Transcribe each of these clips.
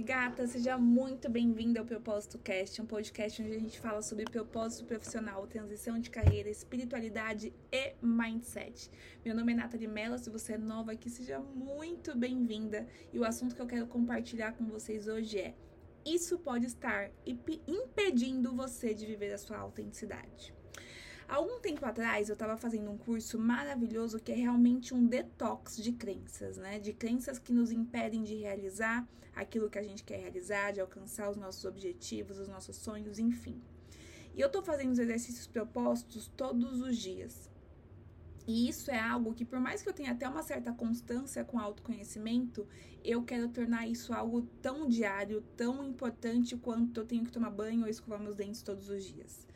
gata, seja muito bem-vinda ao Propósito Cast, um podcast onde a gente fala sobre propósito profissional, transição de carreira, espiritualidade e mindset. Meu nome é Nathalie Mello, se você é nova aqui, seja muito bem-vinda. E o assunto que eu quero compartilhar com vocês hoje é: isso pode estar impedindo você de viver a sua autenticidade. Algum tempo atrás eu estava fazendo um curso maravilhoso que é realmente um detox de crenças, né? De crenças que nos impedem de realizar aquilo que a gente quer realizar, de alcançar os nossos objetivos, os nossos sonhos, enfim. E eu estou fazendo os exercícios propostos todos os dias. E isso é algo que, por mais que eu tenha até uma certa constância com autoconhecimento, eu quero tornar isso algo tão diário, tão importante quanto eu tenho que tomar banho ou escovar meus dentes todos os dias.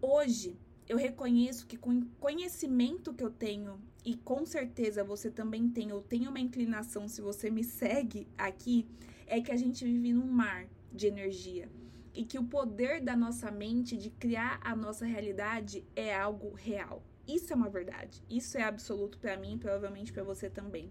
Hoje, eu reconheço que com o conhecimento que eu tenho, e com certeza você também tem, ou tem uma inclinação se você me segue aqui, é que a gente vive num mar de energia. E que o poder da nossa mente de criar a nossa realidade é algo real. Isso é uma verdade. Isso é absoluto para mim provavelmente para você também.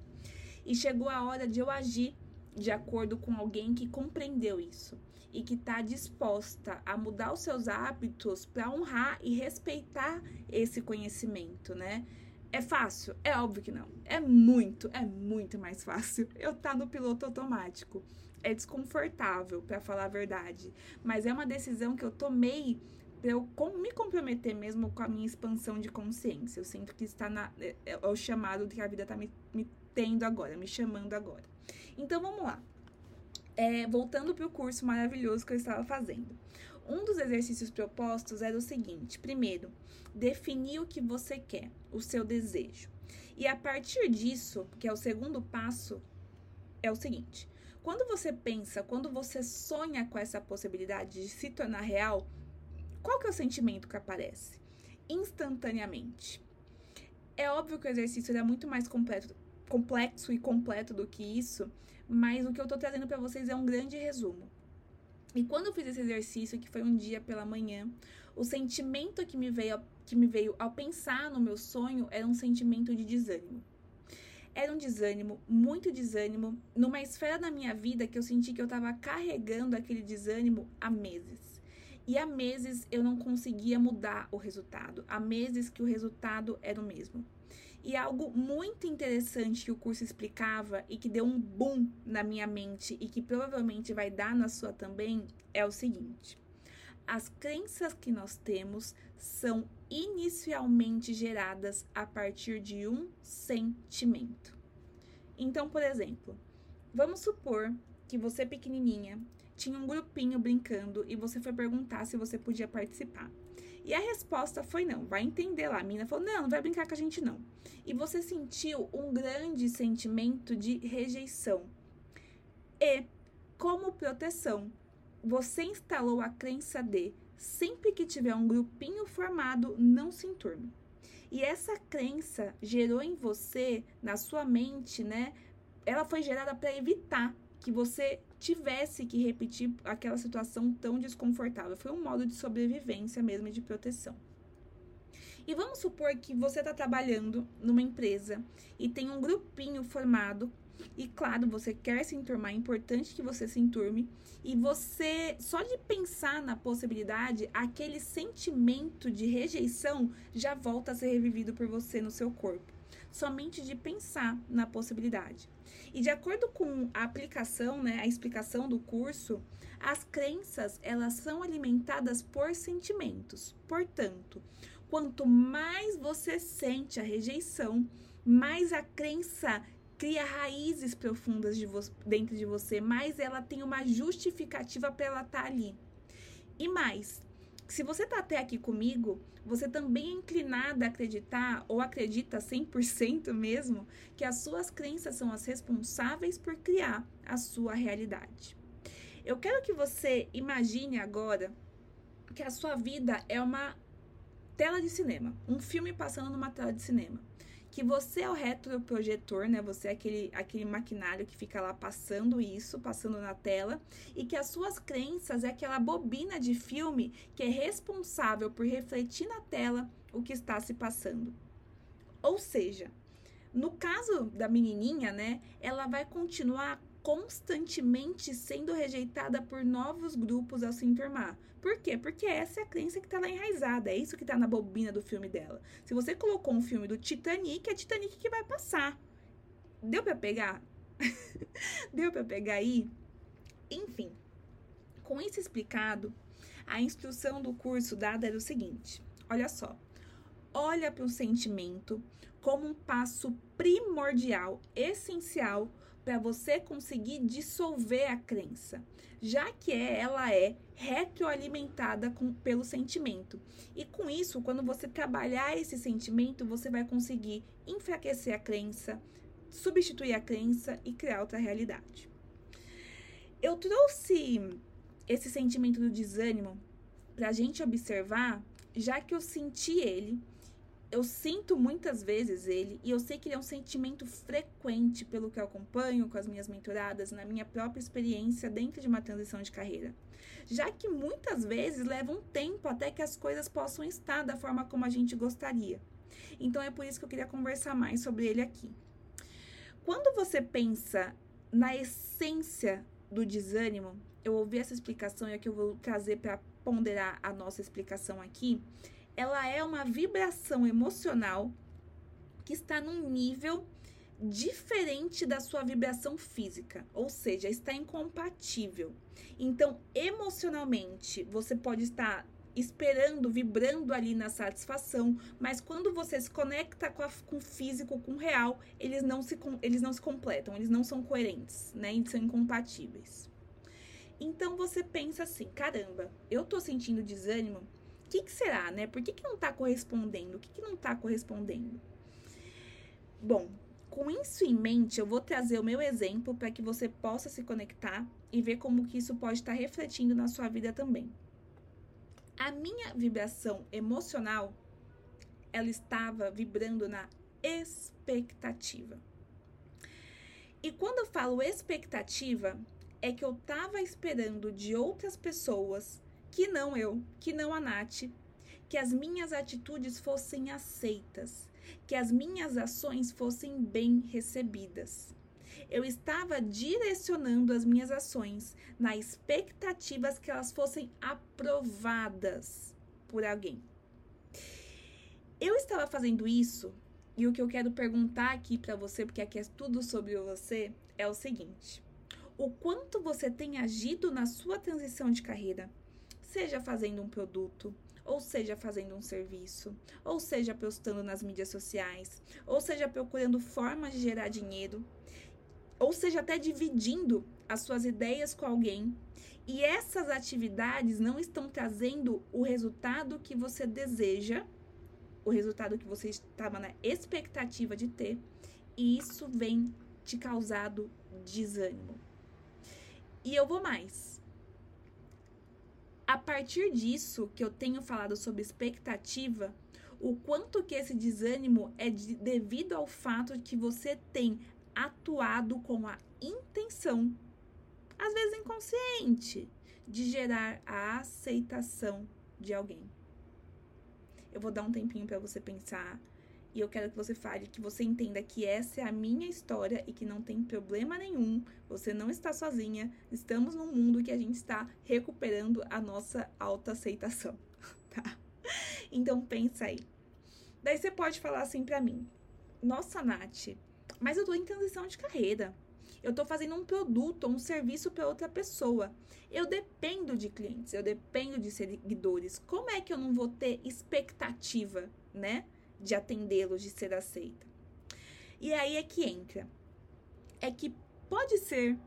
E chegou a hora de eu agir de acordo com alguém que compreendeu isso e que está disposta a mudar os seus hábitos para honrar e respeitar esse conhecimento, né? É fácil? É óbvio que não. É muito, é muito mais fácil. Eu tá no piloto automático. É desconfortável, para falar a verdade, mas é uma decisão que eu tomei para eu me comprometer mesmo com a minha expansão de consciência. Eu sinto que está na, é, é o chamado que a vida está me, me tendo agora, me chamando agora. Então vamos lá. É, voltando para o curso maravilhoso que eu estava fazendo. Um dos exercícios propostos era o seguinte: primeiro, definir o que você quer, o seu desejo. E a partir disso, que é o segundo passo, é o seguinte: quando você pensa, quando você sonha com essa possibilidade de se tornar real, qual que é o sentimento que aparece? Instantaneamente. É óbvio que o exercício é muito mais completo, complexo e completo do que isso, mas o que eu tô trazendo para vocês é um grande resumo. E quando eu fiz esse exercício, que foi um dia pela manhã, o sentimento que me veio, que me veio ao pensar no meu sonho era um sentimento de desânimo. Era um desânimo, muito desânimo, numa esfera da minha vida que eu senti que eu estava carregando aquele desânimo há meses. E há meses eu não conseguia mudar o resultado. Há meses que o resultado era o mesmo. E algo muito interessante que o curso explicava e que deu um boom na minha mente e que provavelmente vai dar na sua também é o seguinte: as crenças que nós temos são inicialmente geradas a partir de um sentimento. Então, por exemplo, vamos supor que você pequenininha tinha um grupinho brincando e você foi perguntar se você podia participar. E a resposta foi não. Vai entender lá. A menina falou: não, não vai brincar com a gente não. E você sentiu um grande sentimento de rejeição. E, como proteção, você instalou a crença de sempre que tiver um grupinho formado, não se enturme. E essa crença gerou em você, na sua mente, né? Ela foi gerada para evitar que você tivesse que repetir aquela situação tão desconfortável. Foi um modo de sobrevivência mesmo e de proteção. E vamos supor que você está trabalhando numa empresa e tem um grupinho formado. E claro, você quer se enturmar, é importante que você se enturme. E você, só de pensar na possibilidade, aquele sentimento de rejeição já volta a ser revivido por você no seu corpo somente de pensar na possibilidade. E de acordo com a aplicação, né, a explicação do curso, as crenças elas são alimentadas por sentimentos. Portanto, quanto mais você sente a rejeição, mais a crença cria raízes profundas de dentro de você, mais ela tem uma justificativa para ela estar tá ali. E mais, se você está até aqui comigo, você também é inclinada a acreditar, ou acredita 100% mesmo, que as suas crenças são as responsáveis por criar a sua realidade. Eu quero que você imagine agora que a sua vida é uma tela de cinema, um filme passando numa tela de cinema que você é o retroprojetor, né? Você é aquele, aquele maquinário que fica lá passando isso, passando na tela, e que as suas crenças é aquela bobina de filme que é responsável por refletir na tela o que está se passando. Ou seja, no caso da menininha, né, ela vai continuar constantemente sendo rejeitada por novos grupos ao se enturmar. Por quê? Porque essa é a crença que está lá enraizada, é isso que está na bobina do filme dela. Se você colocou um filme do Titanic, é Titanic que vai passar. Deu para pegar? Deu para pegar aí? Enfim, com isso explicado, a instrução do curso dada era o seguinte: olha só, olha para o sentimento como um passo primordial, essencial para você conseguir dissolver a crença, já que é, ela é retroalimentada com, pelo sentimento. E com isso, quando você trabalhar esse sentimento, você vai conseguir enfraquecer a crença, substituir a crença e criar outra realidade. Eu trouxe esse sentimento do desânimo para a gente observar, já que eu senti ele eu sinto muitas vezes ele e eu sei que ele é um sentimento frequente pelo que eu acompanho com as minhas mentoradas na minha própria experiência dentro de uma transição de carreira. Já que muitas vezes leva um tempo até que as coisas possam estar da forma como a gente gostaria. Então é por isso que eu queria conversar mais sobre ele aqui. Quando você pensa na essência do desânimo, eu ouvi essa explicação e é que eu vou trazer para ponderar a nossa explicação aqui ela é uma vibração emocional que está num nível diferente da sua vibração física, ou seja, está incompatível. Então, emocionalmente, você pode estar esperando, vibrando ali na satisfação, mas quando você se conecta com, a, com o físico, com o real, eles não, se, eles não se completam, eles não são coerentes, né? Eles são incompatíveis. Então você pensa assim: caramba, eu tô sentindo desânimo que, que será, né? Por que, que não está correspondendo? O que, que não está correspondendo? Bom, com isso em mente, eu vou trazer o meu exemplo para que você possa se conectar e ver como que isso pode estar tá refletindo na sua vida também. A minha vibração emocional, ela estava vibrando na expectativa. E quando eu falo expectativa, é que eu estava esperando de outras pessoas que não eu, que não a Nath, que as minhas atitudes fossem aceitas, que as minhas ações fossem bem recebidas. Eu estava direcionando as minhas ações na expectativas que elas fossem aprovadas por alguém. Eu estava fazendo isso e o que eu quero perguntar aqui para você, porque aqui é tudo sobre você, é o seguinte: o quanto você tem agido na sua transição de carreira seja fazendo um produto, ou seja fazendo um serviço, ou seja postando nas mídias sociais, ou seja procurando formas de gerar dinheiro, ou seja até dividindo as suas ideias com alguém. E essas atividades não estão trazendo o resultado que você deseja, o resultado que você estava na expectativa de ter, e isso vem te causado desânimo. E eu vou mais a partir disso que eu tenho falado sobre expectativa, o quanto que esse desânimo é de, devido ao fato de que você tem atuado com a intenção, às vezes inconsciente, de gerar a aceitação de alguém. Eu vou dar um tempinho para você pensar e eu quero que você fale, que você entenda que essa é a minha história e que não tem problema nenhum. Você não está sozinha. Estamos num mundo que a gente está recuperando a nossa autoaceitação, tá? Então pensa aí. Daí você pode falar assim para mim: "Nossa, Nath, mas eu tô em transição de carreira. Eu tô fazendo um produto ou um serviço para outra pessoa. Eu dependo de clientes, eu dependo de seguidores. Como é que eu não vou ter expectativa, né? De atendê-los, de ser aceita. E aí é que entra. É que pode ser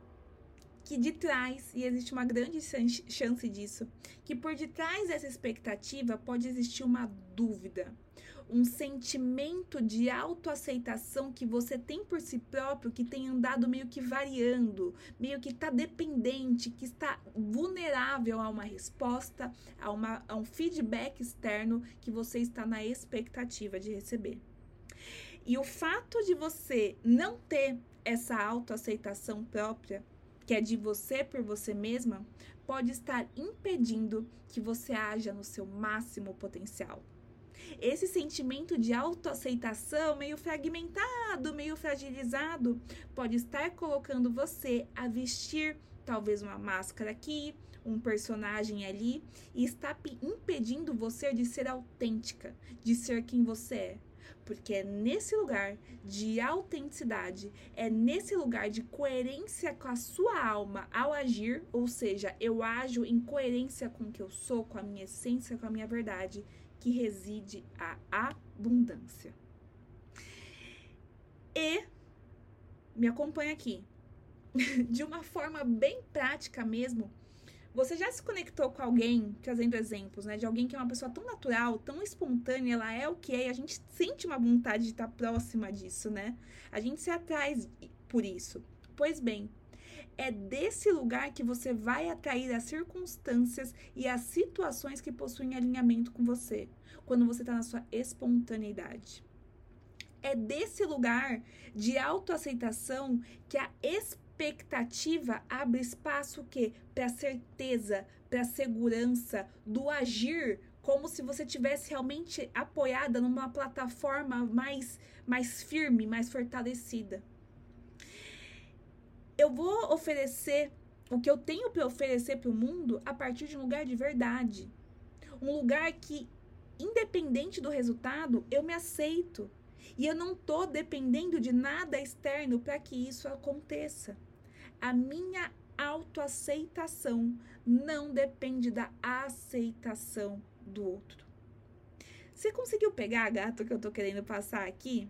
que de trás, e existe uma grande chance disso, que por detrás dessa expectativa pode existir uma dúvida, um sentimento de autoaceitação que você tem por si próprio, que tem andado meio que variando, meio que está dependente, que está vulnerável a uma resposta, a, uma, a um feedback externo que você está na expectativa de receber. E o fato de você não ter essa autoaceitação própria, que é de você por você mesma, pode estar impedindo que você haja no seu máximo potencial Esse sentimento de autoaceitação, meio fragmentado, meio fragilizado, pode estar colocando você a vestir talvez uma máscara aqui, um personagem ali, e está impedindo você de ser autêntica, de ser quem você é. Porque é nesse lugar de autenticidade, é nesse lugar de coerência com a sua alma ao agir, ou seja, eu ajo em coerência com o que eu sou, com a minha essência, com a minha verdade, que reside a abundância. E me acompanha aqui. De uma forma bem prática mesmo, você já se conectou com alguém, trazendo exemplos, né? De alguém que é uma pessoa tão natural, tão espontânea, ela é o que é, e a gente sente uma vontade de estar próxima disso, né? A gente se atrai por isso. Pois bem, é desse lugar que você vai atrair as circunstâncias e as situações que possuem alinhamento com você, quando você está na sua espontaneidade. É desse lugar de autoaceitação que a expectativa abre espaço que para certeza, para segurança do agir como se você tivesse realmente apoiada numa plataforma mais mais firme, mais fortalecida eu vou oferecer o que eu tenho para oferecer para o mundo a partir de um lugar de verdade. Um lugar que, independente do resultado, eu me aceito. E eu não estou dependendo de nada externo para que isso aconteça. A minha autoaceitação não depende da aceitação do outro. Você conseguiu pegar, gato, que eu estou querendo passar aqui?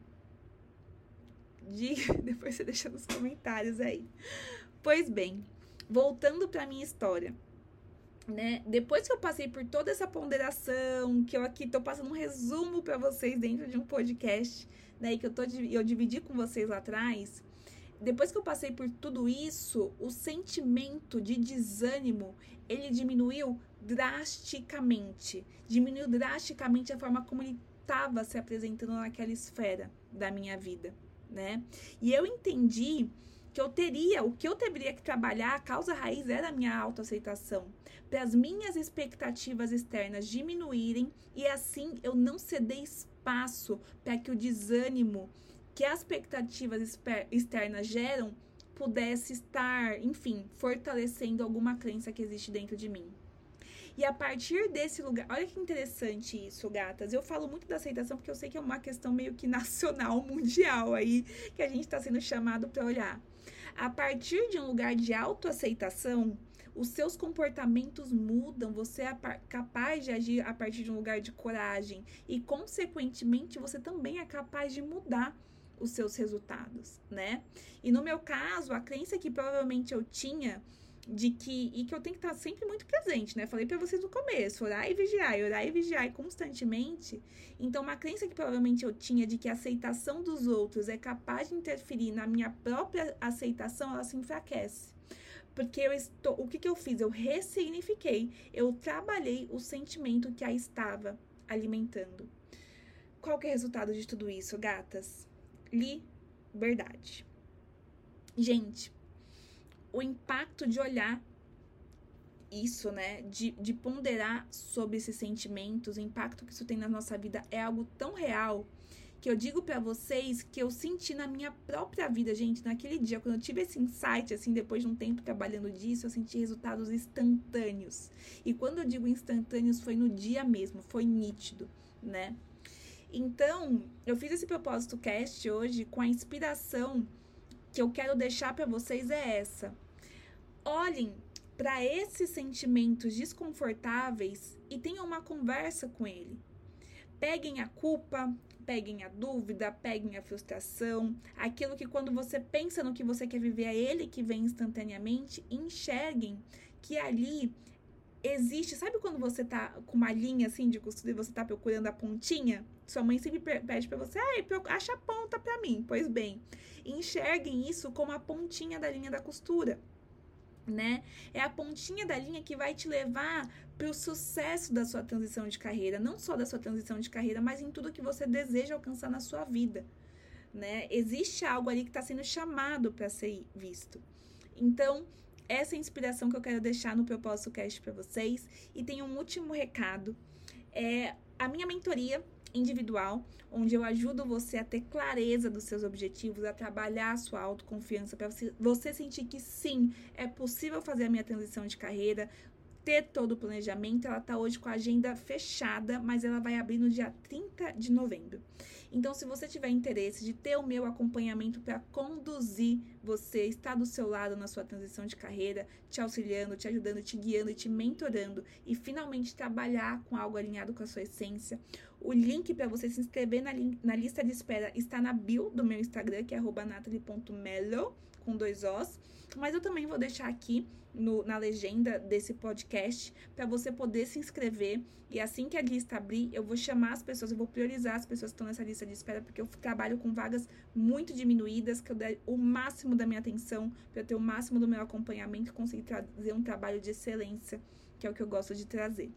Diga, depois você deixa nos comentários aí. Pois bem, voltando para minha história, né? Depois que eu passei por toda essa ponderação, que eu aqui tô passando um resumo para vocês dentro de um podcast, né, que eu tô eu dividi com vocês lá atrás, depois que eu passei por tudo isso, o sentimento de desânimo, ele diminuiu drasticamente. Diminuiu drasticamente a forma como ele estava se apresentando naquela esfera da minha vida né? E eu entendi que eu teria, o que eu teria que trabalhar, a causa raiz era a minha autoaceitação, para as minhas expectativas externas diminuírem e assim eu não ceder espaço para que o desânimo que as expectativas externas geram pudesse estar, enfim, fortalecendo alguma crença que existe dentro de mim. E a partir desse lugar, olha que interessante isso, gatas. Eu falo muito da aceitação porque eu sei que é uma questão meio que nacional, mundial aí, que a gente está sendo chamado para olhar. A partir de um lugar de autoaceitação, os seus comportamentos mudam, você é capaz de agir a partir de um lugar de coragem e, consequentemente, você também é capaz de mudar os seus resultados, né? E no meu caso, a crença que provavelmente eu tinha de que e que eu tenho que estar sempre muito presente, né? Falei para vocês no começo, orar e vigiar, orar e vigiar constantemente. Então, uma crença que provavelmente eu tinha de que a aceitação dos outros é capaz de interferir na minha própria aceitação, ela se enfraquece. Porque eu estou, o que que eu fiz? Eu ressignifiquei, eu trabalhei o sentimento que a estava alimentando. Qual que é o resultado de tudo isso, gatas? Liberdade. Gente, o impacto de olhar isso, né? De, de ponderar sobre esses sentimentos, o impacto que isso tem na nossa vida é algo tão real que eu digo para vocês que eu senti na minha própria vida, gente, naquele dia, quando eu tive esse insight, assim, depois de um tempo trabalhando disso, eu senti resultados instantâneos. E quando eu digo instantâneos, foi no dia mesmo, foi nítido, né? Então, eu fiz esse propósito cast hoje com a inspiração que eu quero deixar para vocês é essa olhem para esses sentimentos desconfortáveis e tenham uma conversa com ele. Peguem a culpa, peguem a dúvida, peguem a frustração, aquilo que quando você pensa no que você quer viver, é ele que vem instantaneamente, enxerguem que ali existe, sabe quando você tá com uma linha assim de costura e você tá procurando a pontinha? Sua mãe sempre pede para você, ai, acha a ponta para mim. Pois bem, enxerguem isso como a pontinha da linha da costura né? É a pontinha da linha que vai te levar para o sucesso da sua transição de carreira, não só da sua transição de carreira, mas em tudo que você deseja alcançar na sua vida, né? Existe algo ali que está sendo chamado para ser visto. Então, essa é a inspiração que eu quero deixar no Propósito Cast para vocês. E tem um último recado. É a minha mentoria individual, onde eu ajudo você a ter clareza dos seus objetivos, a trabalhar a sua autoconfiança, para você, sentir que sim, é possível fazer a minha transição de carreira, ter todo o planejamento. Ela está hoje com a agenda fechada, mas ela vai abrir no dia 30 de novembro. Então, se você tiver interesse de ter o meu acompanhamento para conduzir você, estar do seu lado na sua transição de carreira, te auxiliando, te ajudando, te guiando e te mentorando e finalmente trabalhar com algo alinhado com a sua essência, o link para você se inscrever na, na, lista de espera está na bio do meu Instagram, que é natalie.melo, com dois Os. Mas eu também vou deixar aqui no, na legenda desse podcast para você poder se inscrever. E assim que a lista abrir, eu vou chamar as pessoas, eu vou priorizar as pessoas que estão nessa lista de espera, porque eu trabalho com vagas muito diminuídas, que eu der o máximo da minha atenção, para eu ter o máximo do meu acompanhamento e conseguir trazer um trabalho de excelência, que é o que eu gosto de trazer.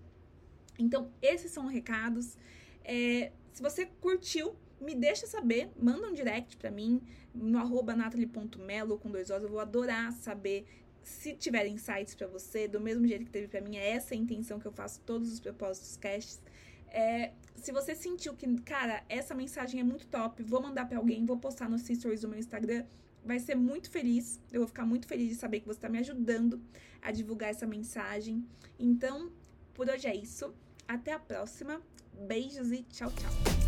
Então, esses são recados. É, se você curtiu, me deixa saber, manda um direct para mim no arroba natalie.melo com dois Os. Eu vou adorar saber se tiver insights para você, do mesmo jeito que teve para mim. É essa a intenção que eu faço todos os propósitos casts. É, se você sentiu que, cara, essa mensagem é muito top, vou mandar para alguém, vou postar no stories do meu Instagram, vai ser muito feliz. Eu vou ficar muito feliz de saber que você está me ajudando a divulgar essa mensagem. Então, por hoje é isso. Até a próxima. Beijos e tchau, tchau.